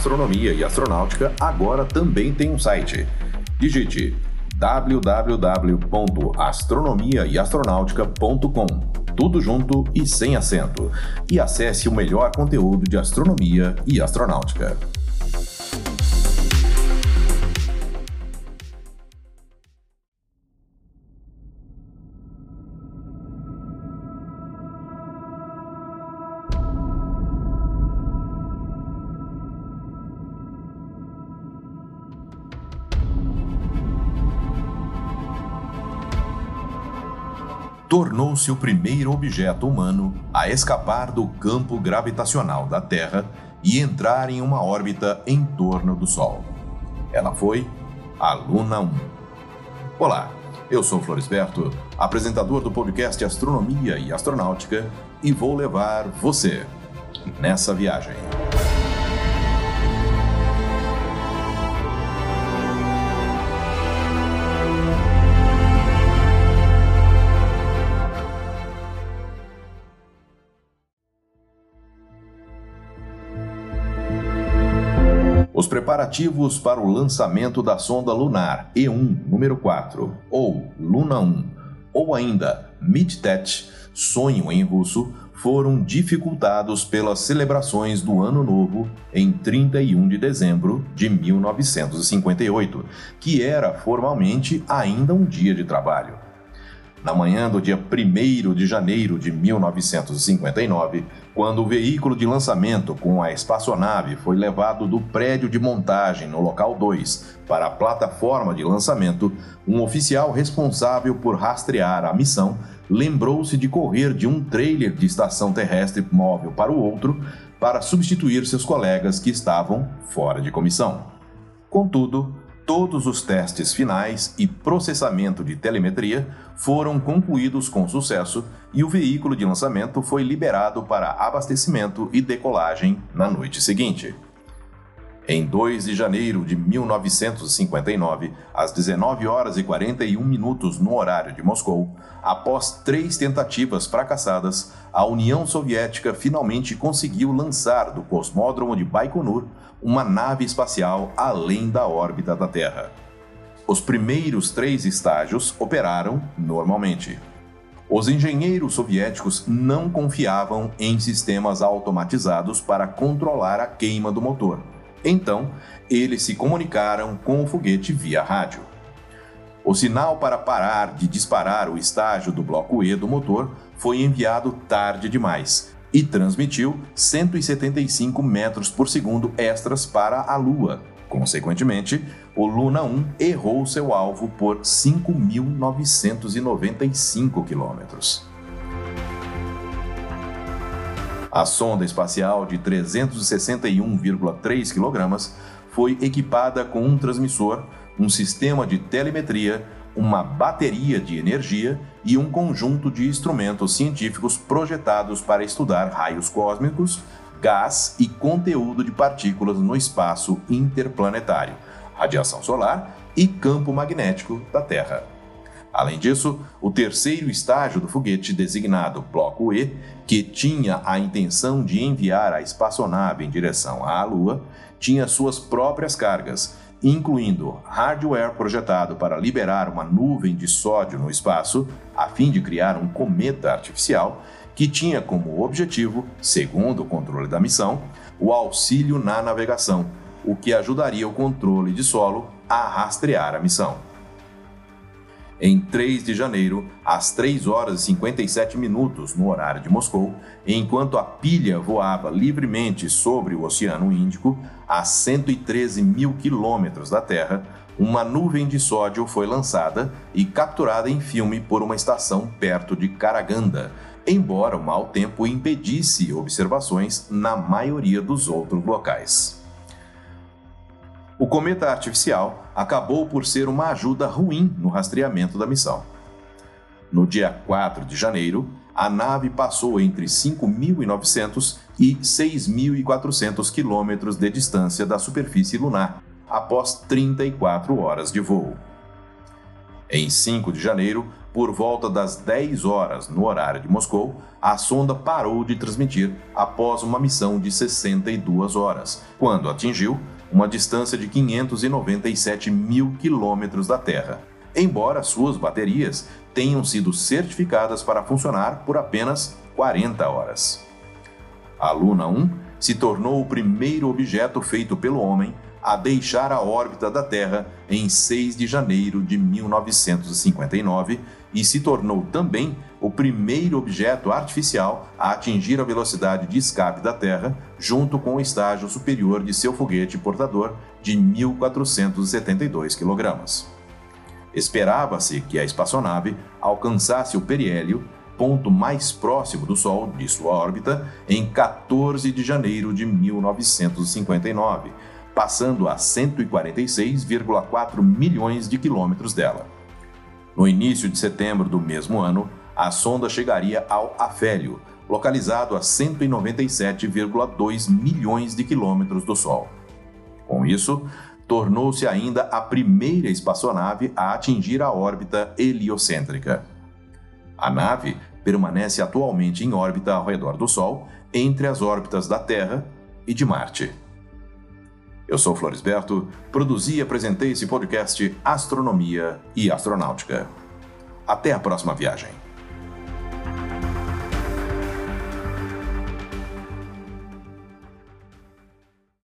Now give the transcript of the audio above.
Astronomia e Astronáutica agora também tem um site. Digite www.astronomiaeastronautica.com tudo junto e sem acento, e acesse o melhor conteúdo de astronomia e astronáutica. Tornou-se o primeiro objeto humano a escapar do campo gravitacional da Terra e entrar em uma órbita em torno do Sol. Ela foi a Luna 1. Olá, eu sou Florisberto, apresentador do podcast Astronomia e Astronáutica, e vou levar você nessa viagem. Os preparativos para o lançamento da sonda lunar E1 número 4, ou Luna 1, ou ainda Midtet, sonho em russo, foram dificultados pelas celebrações do Ano Novo em 31 de dezembro de 1958, que era formalmente ainda um dia de trabalho. Na manhã do dia 1 de janeiro de 1959, quando o veículo de lançamento com a espaçonave foi levado do prédio de montagem no local 2 para a plataforma de lançamento, um oficial responsável por rastrear a missão lembrou-se de correr de um trailer de estação terrestre móvel para o outro para substituir seus colegas que estavam fora de comissão. Contudo, todos os testes finais e processamento de telemetria foram concluídos com sucesso e o veículo de lançamento foi liberado para abastecimento e decolagem na noite seguinte. Em 2 de janeiro de 1959, às 19 horas e 41 minutos no horário de Moscou, após três tentativas fracassadas, a União Soviética finalmente conseguiu lançar do cosmódromo de Baikonur uma nave espacial além da órbita da Terra. Os primeiros três estágios operaram normalmente. Os engenheiros soviéticos não confiavam em sistemas automatizados para controlar a queima do motor então, eles se comunicaram com o foguete via rádio. O sinal para parar de disparar o estágio do bloco E do motor foi enviado tarde demais e transmitiu 175 metros por segundo extras para a Lua. Consequentemente, o Luna 1 errou seu alvo por 5.995 quilômetros. A sonda espacial de 361,3 kg foi equipada com um transmissor, um sistema de telemetria, uma bateria de energia e um conjunto de instrumentos científicos projetados para estudar raios cósmicos, gás e conteúdo de partículas no espaço interplanetário, radiação solar e campo magnético da Terra. Além disso, o terceiro estágio do foguete, designado Bloco E, que tinha a intenção de enviar a espaçonave em direção à Lua, tinha suas próprias cargas, incluindo hardware projetado para liberar uma nuvem de sódio no espaço, a fim de criar um cometa artificial, que tinha como objetivo, segundo o controle da missão, o auxílio na navegação, o que ajudaria o controle de solo a rastrear a missão em 3 de janeiro, às 3 horas e 57 minutos no horário de Moscou, enquanto a pilha voava livremente sobre o Oceano Índico, a 113 mil quilômetros da Terra, uma nuvem de sódio foi lançada e capturada em filme por uma estação perto de Karaganda, embora o mau tempo impedisse observações na maioria dos outros locais. Cometa artificial acabou por ser uma ajuda ruim no rastreamento da missão. No dia 4 de janeiro, a nave passou entre 5.900 e 6.400 quilômetros de distância da superfície lunar, após 34 horas de voo. Em 5 de janeiro, por volta das 10 horas no horário de Moscou, a sonda parou de transmitir após uma missão de 62 horas, quando atingiu uma distância de 597 mil quilômetros da Terra, embora suas baterias tenham sido certificadas para funcionar por apenas 40 horas. A Luna 1 se tornou o primeiro objeto feito pelo homem a deixar a órbita da Terra em 6 de janeiro de 1959 e se tornou também o primeiro objeto artificial a atingir a velocidade de escape da Terra, junto com o estágio superior de seu foguete portador de 1.472 kg. Esperava-se que a espaçonave alcançasse o periélio, ponto mais próximo do Sol de sua órbita, em 14 de janeiro de 1959 passando a 146,4 milhões de quilômetros dela. No início de setembro do mesmo ano, a sonda chegaria ao Afélio, localizado a 197,2 milhões de quilômetros do Sol. Com isso, tornou-se ainda a primeira espaçonave a atingir a órbita heliocêntrica. A nave permanece atualmente em órbita ao redor do Sol, entre as órbitas da Terra e de Marte. Eu sou Florisberto, produzi e apresentei esse podcast Astronomia e Astronáutica. Até a próxima viagem.